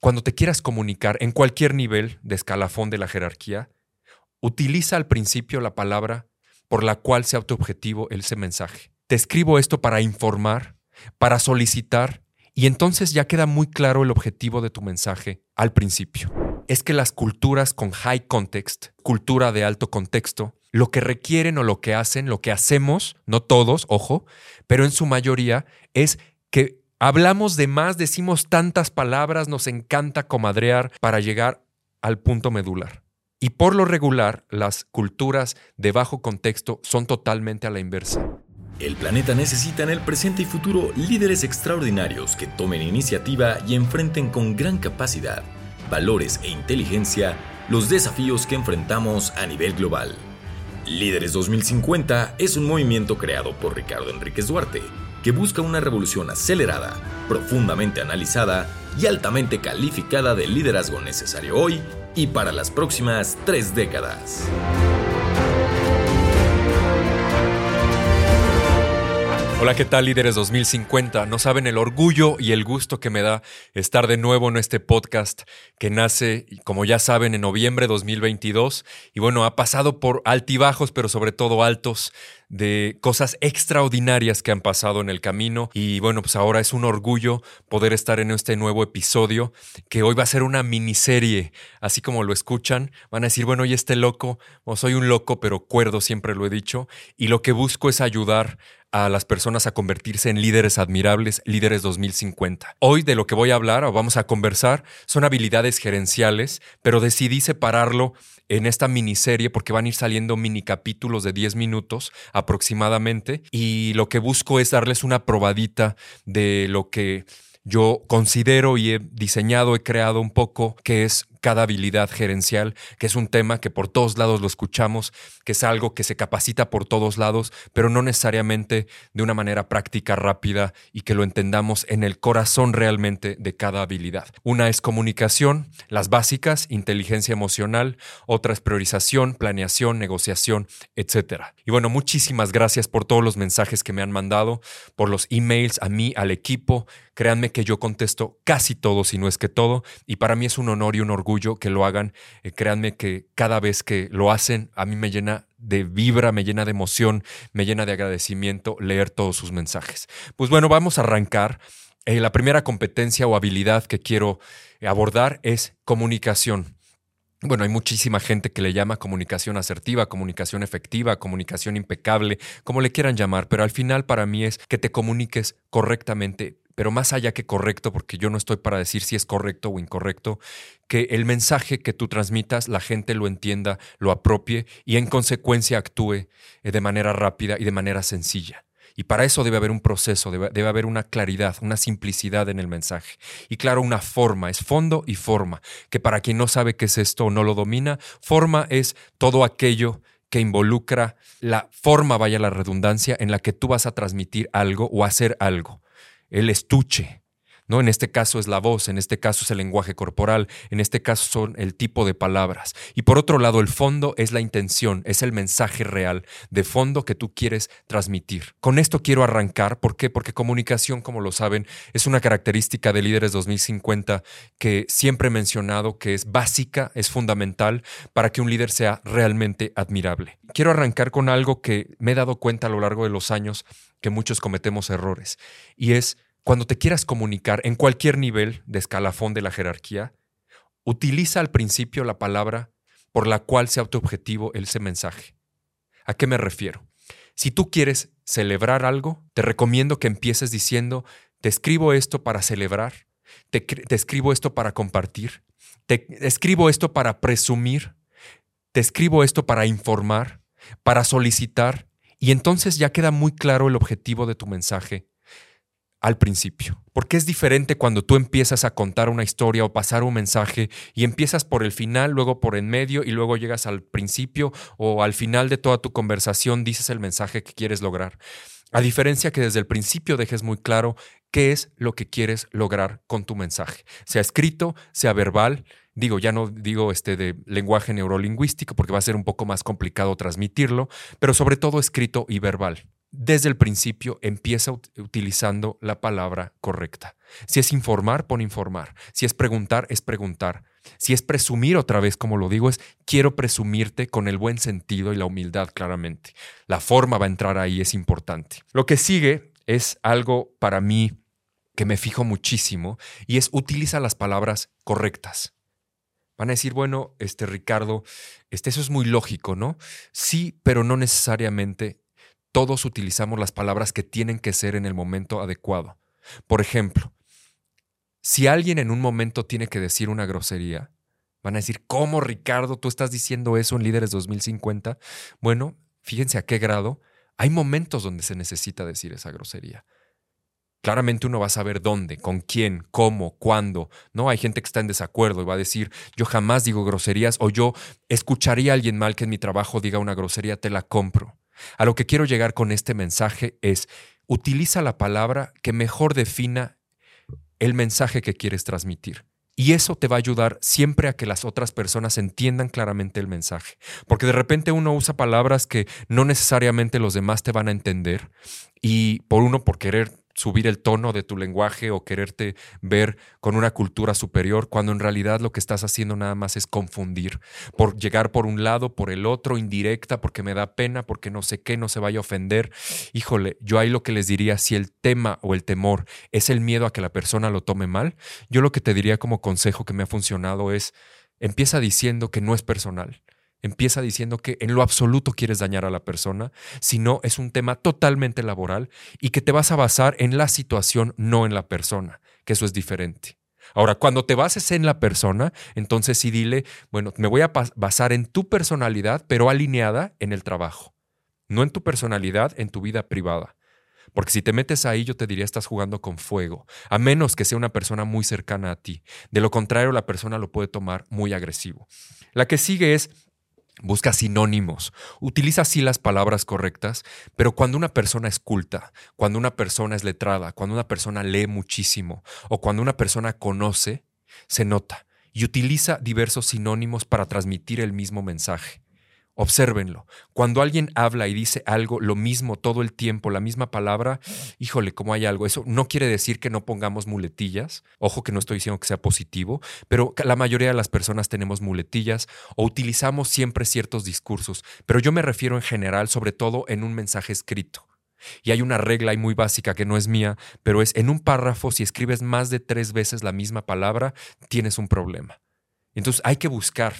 Cuando te quieras comunicar en cualquier nivel de escalafón de la jerarquía, utiliza al principio la palabra por la cual sea tu objetivo ese mensaje. Te escribo esto para informar, para solicitar, y entonces ya queda muy claro el objetivo de tu mensaje al principio. Es que las culturas con high context, cultura de alto contexto, lo que requieren o lo que hacen, lo que hacemos, no todos, ojo, pero en su mayoría, es que hablamos de más, decimos tantas palabras, nos encanta comadrear para llegar al punto medular. Y por lo regular, las culturas de bajo contexto son totalmente a la inversa. El planeta necesita en el presente y futuro líderes extraordinarios que tomen iniciativa y enfrenten con gran capacidad, valores e inteligencia los desafíos que enfrentamos a nivel global. Líderes 2050 es un movimiento creado por Ricardo Enríquez Duarte que busca una revolución acelerada, profundamente analizada y altamente calificada de liderazgo necesario hoy y para las próximas tres décadas. Hola, ¿qué tal líderes 2050? No saben el orgullo y el gusto que me da estar de nuevo en este podcast que nace, como ya saben, en noviembre de 2022. Y bueno, ha pasado por altibajos, pero sobre todo altos de cosas extraordinarias que han pasado en el camino. Y bueno, pues ahora es un orgullo poder estar en este nuevo episodio, que hoy va a ser una miniserie, así como lo escuchan. Van a decir, bueno, y este loco, o soy un loco, pero cuerdo, siempre lo he dicho. Y lo que busco es ayudar a las personas a convertirse en líderes admirables, líderes 2050. Hoy de lo que voy a hablar o vamos a conversar son habilidades gerenciales, pero decidí separarlo en esta miniserie porque van a ir saliendo mini capítulos de 10 minutos aproximadamente y lo que busco es darles una probadita de lo que yo considero y he diseñado, he creado un poco, que es cada habilidad gerencial, que es un tema que por todos lados lo escuchamos, que es algo que se capacita por todos lados, pero no necesariamente de una manera práctica, rápida y que lo entendamos en el corazón realmente de cada habilidad. Una es comunicación, las básicas, inteligencia emocional, otra es priorización, planeación, negociación, etc. Y bueno, muchísimas gracias por todos los mensajes que me han mandado, por los emails a mí, al equipo. Créanme que yo contesto casi todo, si no es que todo, y para mí es un honor y un orgullo que lo hagan. Eh, créanme que cada vez que lo hacen, a mí me llena de vibra, me llena de emoción, me llena de agradecimiento leer todos sus mensajes. Pues bueno, vamos a arrancar. Eh, la primera competencia o habilidad que quiero abordar es comunicación. Bueno, hay muchísima gente que le llama comunicación asertiva, comunicación efectiva, comunicación impecable, como le quieran llamar, pero al final para mí es que te comuniques correctamente pero más allá que correcto, porque yo no estoy para decir si es correcto o incorrecto, que el mensaje que tú transmitas la gente lo entienda, lo apropie y en consecuencia actúe eh, de manera rápida y de manera sencilla. Y para eso debe haber un proceso, debe, haber una claridad, una simplicidad en el mensaje. Y claro, una forma, es fondo y forma, que para quien no sabe qué es esto o no lo domina, forma es todo aquello que involucra la forma, vaya la redundancia, en la que tú vas a transmitir algo o hacer algo el estuche. ¿No? En este caso es la voz, en este caso es el lenguaje corporal, en este caso son el tipo de palabras. Y por otro lado, el fondo es la intención, es el mensaje real de fondo que tú quieres transmitir. Con esto quiero arrancar, ¿por qué? Porque comunicación, como lo saben, es una característica de Líderes 2050 que siempre he mencionado que es básica, es fundamental para que un líder sea realmente admirable. Quiero arrancar con algo que me he dado cuenta a lo largo de los años que muchos cometemos errores, y es cuando te quieras comunicar en cualquier nivel de escalafón de la jerarquía, utiliza al principio la palabra por la cual sea tu objetivo ese mensaje. ¿A qué me refiero? Si tú quieres celebrar algo, te recomiendo que empieces diciendo, te escribo esto para celebrar, te, te escribo esto para compartir, te escribo esto para presumir, te escribo esto para informar, para solicitar, y entonces ya queda muy claro el objetivo de tu mensaje al principio. Porque es diferente cuando tú empiezas a contar una historia o pasar un mensaje y empiezas por el final, luego por en medio y luego llegas al principio o al final de toda tu conversación dices el mensaje que quieres lograr. A diferencia que desde el principio dejes muy claro qué es lo que quieres lograr con tu mensaje, sea escrito, sea verbal. Digo, ya no digo este de lenguaje neurolingüístico porque va a ser un poco más complicado transmitirlo, pero sobre todo escrito y verbal desde el principio empieza utilizando la palabra correcta. Si es informar, pon informar. Si es preguntar, es preguntar. Si es presumir otra vez, como lo digo, es quiero presumirte con el buen sentido y la humildad claramente. La forma va a entrar ahí, es importante. Lo que sigue es algo para mí que me fijo muchísimo y es utiliza las palabras correctas. Van a decir, bueno, este Ricardo, este, eso es muy lógico, ¿no? Sí, pero no necesariamente todos utilizamos las palabras que tienen que ser en el momento adecuado. Por ejemplo, si alguien en un momento tiene que decir una grosería, van a decir, ¿cómo Ricardo tú estás diciendo eso en Líderes 2050? Bueno, fíjense a qué grado. Hay momentos donde se necesita decir esa grosería. Claramente uno va a saber dónde, con quién, cómo, cuándo. No hay gente que está en desacuerdo y va a decir, yo jamás digo groserías o yo escucharía a alguien mal que en mi trabajo diga una grosería, te la compro. A lo que quiero llegar con este mensaje es, utiliza la palabra que mejor defina el mensaje que quieres transmitir. Y eso te va a ayudar siempre a que las otras personas entiendan claramente el mensaje. Porque de repente uno usa palabras que no necesariamente los demás te van a entender. Y por uno, por querer subir el tono de tu lenguaje o quererte ver con una cultura superior, cuando en realidad lo que estás haciendo nada más es confundir, por llegar por un lado, por el otro, indirecta, porque me da pena, porque no sé qué, no se vaya a ofender. Híjole, yo ahí lo que les diría, si el tema o el temor es el miedo a que la persona lo tome mal, yo lo que te diría como consejo que me ha funcionado es, empieza diciendo que no es personal Empieza diciendo que en lo absoluto quieres dañar a la persona, sino es un tema totalmente laboral y que te vas a basar en la situación, no en la persona, que eso es diferente. Ahora, cuando te bases en la persona, entonces sí dile, bueno, me voy a basar en tu personalidad, pero alineada en el trabajo, no en tu personalidad, en tu vida privada. Porque si te metes ahí, yo te diría, estás jugando con fuego, a menos que sea una persona muy cercana a ti. De lo contrario, la persona lo puede tomar muy agresivo. La que sigue es Busca sinónimos, utiliza así las palabras correctas, pero cuando una persona es culta, cuando una persona es letrada, cuando una persona lee muchísimo o cuando una persona conoce, se nota y utiliza diversos sinónimos para transmitir el mismo mensaje. Obsérvenlo. Cuando alguien habla y dice algo, lo mismo todo el tiempo, la misma palabra, híjole, ¿cómo hay algo? Eso no quiere decir que no pongamos muletillas. Ojo que no estoy diciendo que sea positivo, pero la mayoría de las personas tenemos muletillas o utilizamos siempre ciertos discursos. Pero yo me refiero en general, sobre todo en un mensaje escrito. Y hay una regla ahí muy básica que no es mía, pero es en un párrafo, si escribes más de tres veces la misma palabra, tienes un problema. Entonces hay que buscar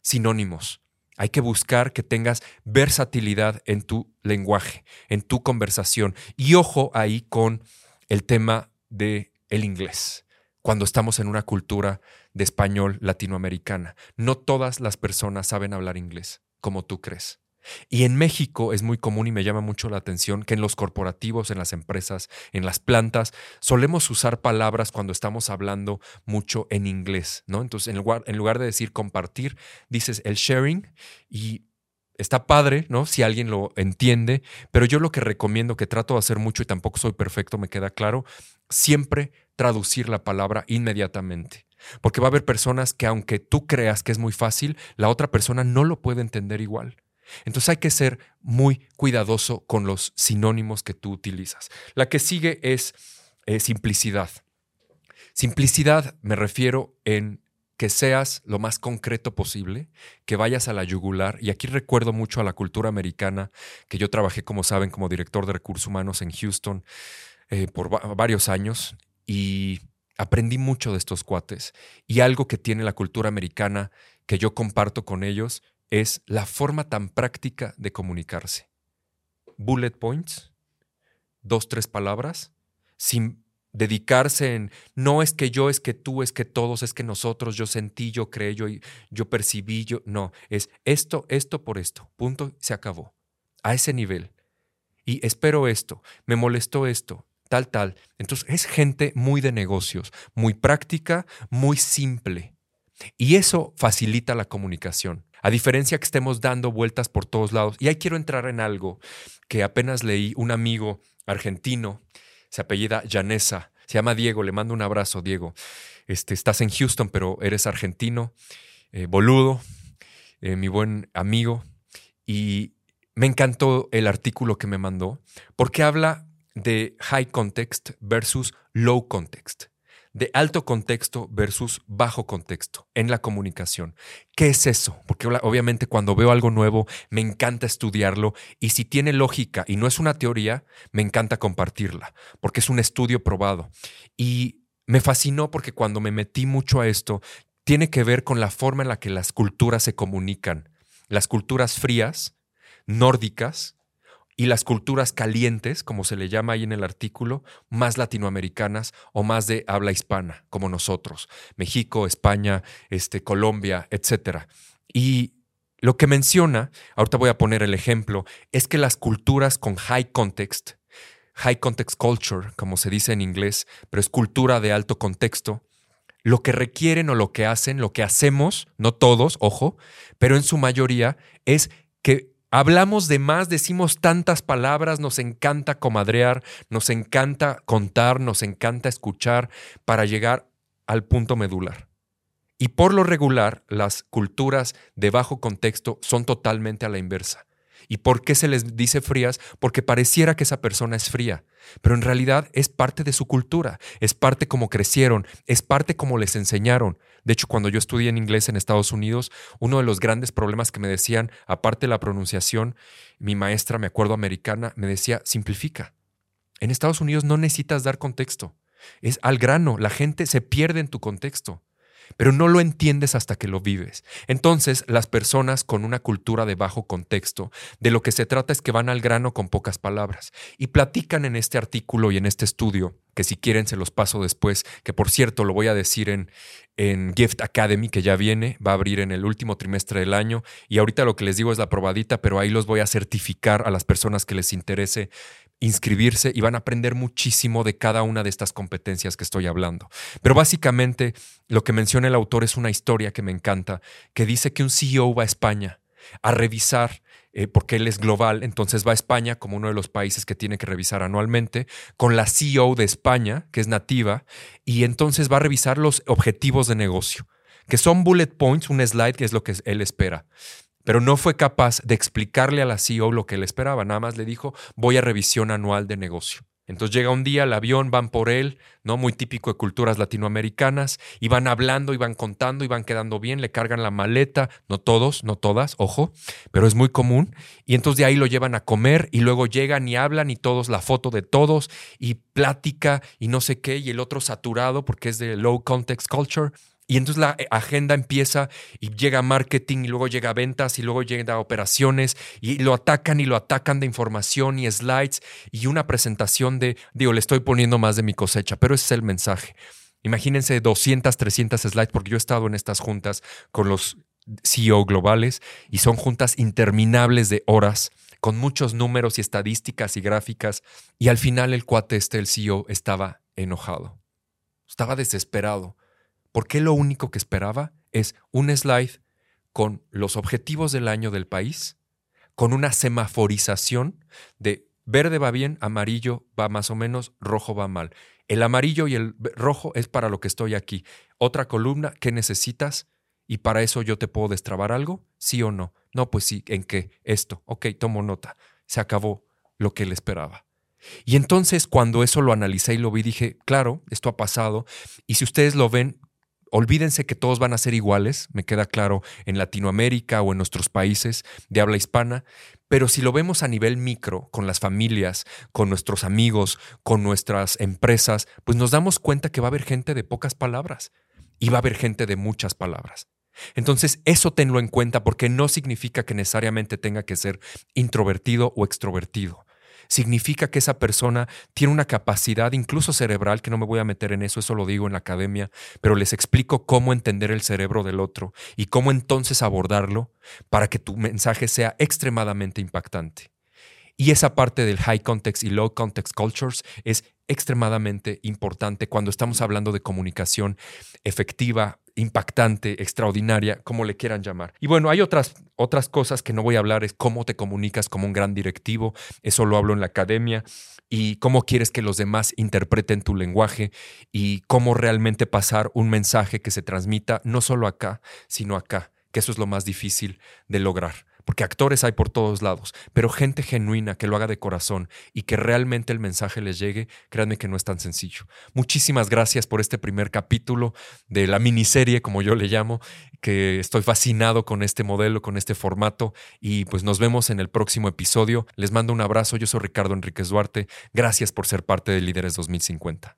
sinónimos hay que buscar que tengas versatilidad en tu lenguaje, en tu conversación. Y ojo ahí con el tema del el inglés. Cuando estamos en una cultura de español latinoamericana, no todas las personas saben hablar inglés, como tú crees. Y en México es muy común y me llama mucho la atención que en los corporativos, en las empresas, en las plantas, solemos usar palabras cuando estamos hablando mucho en inglés, ¿no? Entonces, en lugar, en lugar de decir compartir, dices el sharing y está padre, ¿no? Si alguien lo entiende, pero yo lo que recomiendo, que trato de hacer mucho y tampoco soy perfecto, me queda claro, siempre traducir la palabra inmediatamente. Porque va a haber personas que aunque tú creas que es muy fácil, la otra persona no lo puede entender igual. Entonces hay que ser muy cuidadoso con los sinónimos que tú utilizas. La que sigue es eh, simplicidad. Simplicidad me refiero en que seas lo más concreto posible, que vayas a la yugular. Y aquí recuerdo mucho a la cultura americana, que yo trabajé, como saben, como director de recursos humanos en Houston eh, por varios años y aprendí mucho de estos cuates. Y algo que tiene la cultura americana que yo comparto con ellos es la forma tan práctica de comunicarse. Bullet points, dos, tres palabras, sin dedicarse en no es que yo, es que tú, es que todos, es que nosotros, yo sentí, yo creí, yo, yo percibí, yo. No, es esto, esto por esto. Punto, se acabó. A ese nivel. Y espero esto, me molestó esto, tal, tal. Entonces es gente muy de negocios, muy práctica, muy simple. Y eso facilita la comunicación. A diferencia que estemos dando vueltas por todos lados. Y ahí quiero entrar en algo que apenas leí. Un amigo argentino, se apellida Llanesa, se llama Diego, le mando un abrazo, Diego. Este, estás en Houston, pero eres argentino, eh, boludo, eh, mi buen amigo. Y me encantó el artículo que me mandó porque habla de high context versus low context, de alto contexto versus bajo contexto en la comunicación. ¿Qué es eso? Porque obviamente cuando veo algo nuevo me encanta estudiarlo y si tiene lógica y no es una teoría, me encanta compartirla, porque es un estudio probado. Y me fascinó porque cuando me metí mucho a esto, tiene que ver con la forma en la que las culturas se comunican. Las culturas frías, nórdicas, y las culturas calientes, como se le llama ahí en el artículo, más latinoamericanas o más de habla hispana, como nosotros, México, España, este, Colombia, etc. Y lo que menciona, ahorita voy a poner el ejemplo, es que las culturas con high context, high context culture, como se dice en inglés, pero es cultura de alto contexto, lo que requieren o lo que hacen, lo que hacemos, no todos, ojo, pero en su mayoría, es que Hablamos de más, decimos tantas palabras, nos encanta comadrear, nos encanta contar, nos encanta escuchar para llegar al punto medular. Y por lo regular, las culturas de bajo contexto son totalmente a la inversa. ¿Y por qué se les dice frías? Porque pareciera que esa persona es fría, pero en realidad es parte de su cultura, es parte como crecieron, es parte como les enseñaron. De hecho, cuando yo estudié en inglés en Estados Unidos, uno de los grandes problemas que me decían, aparte de la pronunciación, mi maestra, me acuerdo americana, me decía, simplifica. En Estados Unidos no necesitas dar contexto. Es al grano, la gente se pierde en tu contexto pero no lo entiendes hasta que lo vives. Entonces, las personas con una cultura de bajo contexto, de lo que se trata es que van al grano con pocas palabras y platican en este artículo y en este estudio, que si quieren se los paso después, que por cierto lo voy a decir en, en Gift Academy, que ya viene, va a abrir en el último trimestre del año, y ahorita lo que les digo es la probadita, pero ahí los voy a certificar a las personas que les interese inscribirse y van a aprender muchísimo de cada una de estas competencias que estoy hablando. Pero básicamente lo que menciona el autor es una historia que me encanta, que dice que un CEO va a España a revisar, eh, porque él es global, entonces va a España como uno de los países que tiene que revisar anualmente, con la CEO de España, que es nativa, y entonces va a revisar los objetivos de negocio que son bullet points, un slide que es lo que él espera pero no fue capaz de explicarle a la CEO lo que él esperaba, nada más le dijo, voy a revisión anual de negocio. Entonces llega un día, el avión, van por él, ¿no? Muy típico de culturas latinoamericanas, y van hablando, y van contando, y van quedando bien, le cargan la maleta, no todos, no todas, ojo, pero es muy común. Y entonces de ahí lo llevan a comer, y luego llegan y hablan, y todos, la foto de todos, y plática, y no sé qué, y el otro saturado porque es de low context culture. Y entonces la eh, agenda empieza y llega marketing y luego llega ventas y luego llega operaciones y lo atacan y lo atacan de información y slides y una presentación de, digo, le estoy poniendo más de mi cosecha, pero ese es el mensaje. Imagínense 200, 300 slides, porque yo he estado en estas juntas con los CEO globales y son juntas interminables de horas con muchos números y estadísticas y gráficas y al final el cuate este, el CEO, estaba enojado, estaba desesperado porque lo único que esperaba es un slide con los objetivos del año del país, con una semaforización de verde va bien, amarillo va más o menos, rojo va mal. El amarillo y el rojo es para lo que estoy aquí. Otra columna, ¿qué necesitas? Y para eso yo te puedo destrabar algo, sí o no. No, pues sí, ¿en qué? Esto. Ok, tomo nota. Se acabó lo que él esperaba. Y entonces cuando eso lo analicé y lo vi, dije, claro, esto ha pasado. Y si ustedes lo ven, Olvídense que todos van a ser iguales, me queda claro, en Latinoamérica o en nuestros países de habla hispana, pero si lo vemos a nivel micro, con las familias, con nuestros amigos, con nuestras empresas, pues nos damos cuenta que va a haber gente de pocas palabras y va a haber gente de muchas palabras. Entonces, eso tenlo en cuenta porque no significa que necesariamente tenga que ser introvertido o extrovertido significa que esa persona tiene una capacidad incluso cerebral, que no me voy a meter en eso, eso lo digo en la academia, pero les explico cómo entender el cerebro del otro y cómo entonces abordarlo para que tu mensaje sea extremadamente impactante. Y esa parte del high context y low context cultures es extremadamente importante cuando estamos hablando de comunicación efectiva, impactante, extraordinaria, como le quieran llamar. Y bueno, hay otras, otras cosas que no voy a hablar, es cómo te comunicas como un gran directivo, eso lo hablo en la academia, y cómo quieres que los demás interpreten tu lenguaje y cómo realmente pasar un mensaje que se transmita no solo acá, sino acá, que eso es lo más difícil de lograr porque actores hay por todos lados, pero gente genuina que lo haga de corazón y que realmente el mensaje les llegue, créanme que no es tan sencillo. Muchísimas gracias por este primer capítulo de la miniserie, como yo le llamo, que estoy fascinado con este modelo, con este formato y pues nos vemos en el próximo episodio. Les mando un abrazo, yo soy Ricardo Enríquez Duarte, gracias por ser parte de Líderes 2050.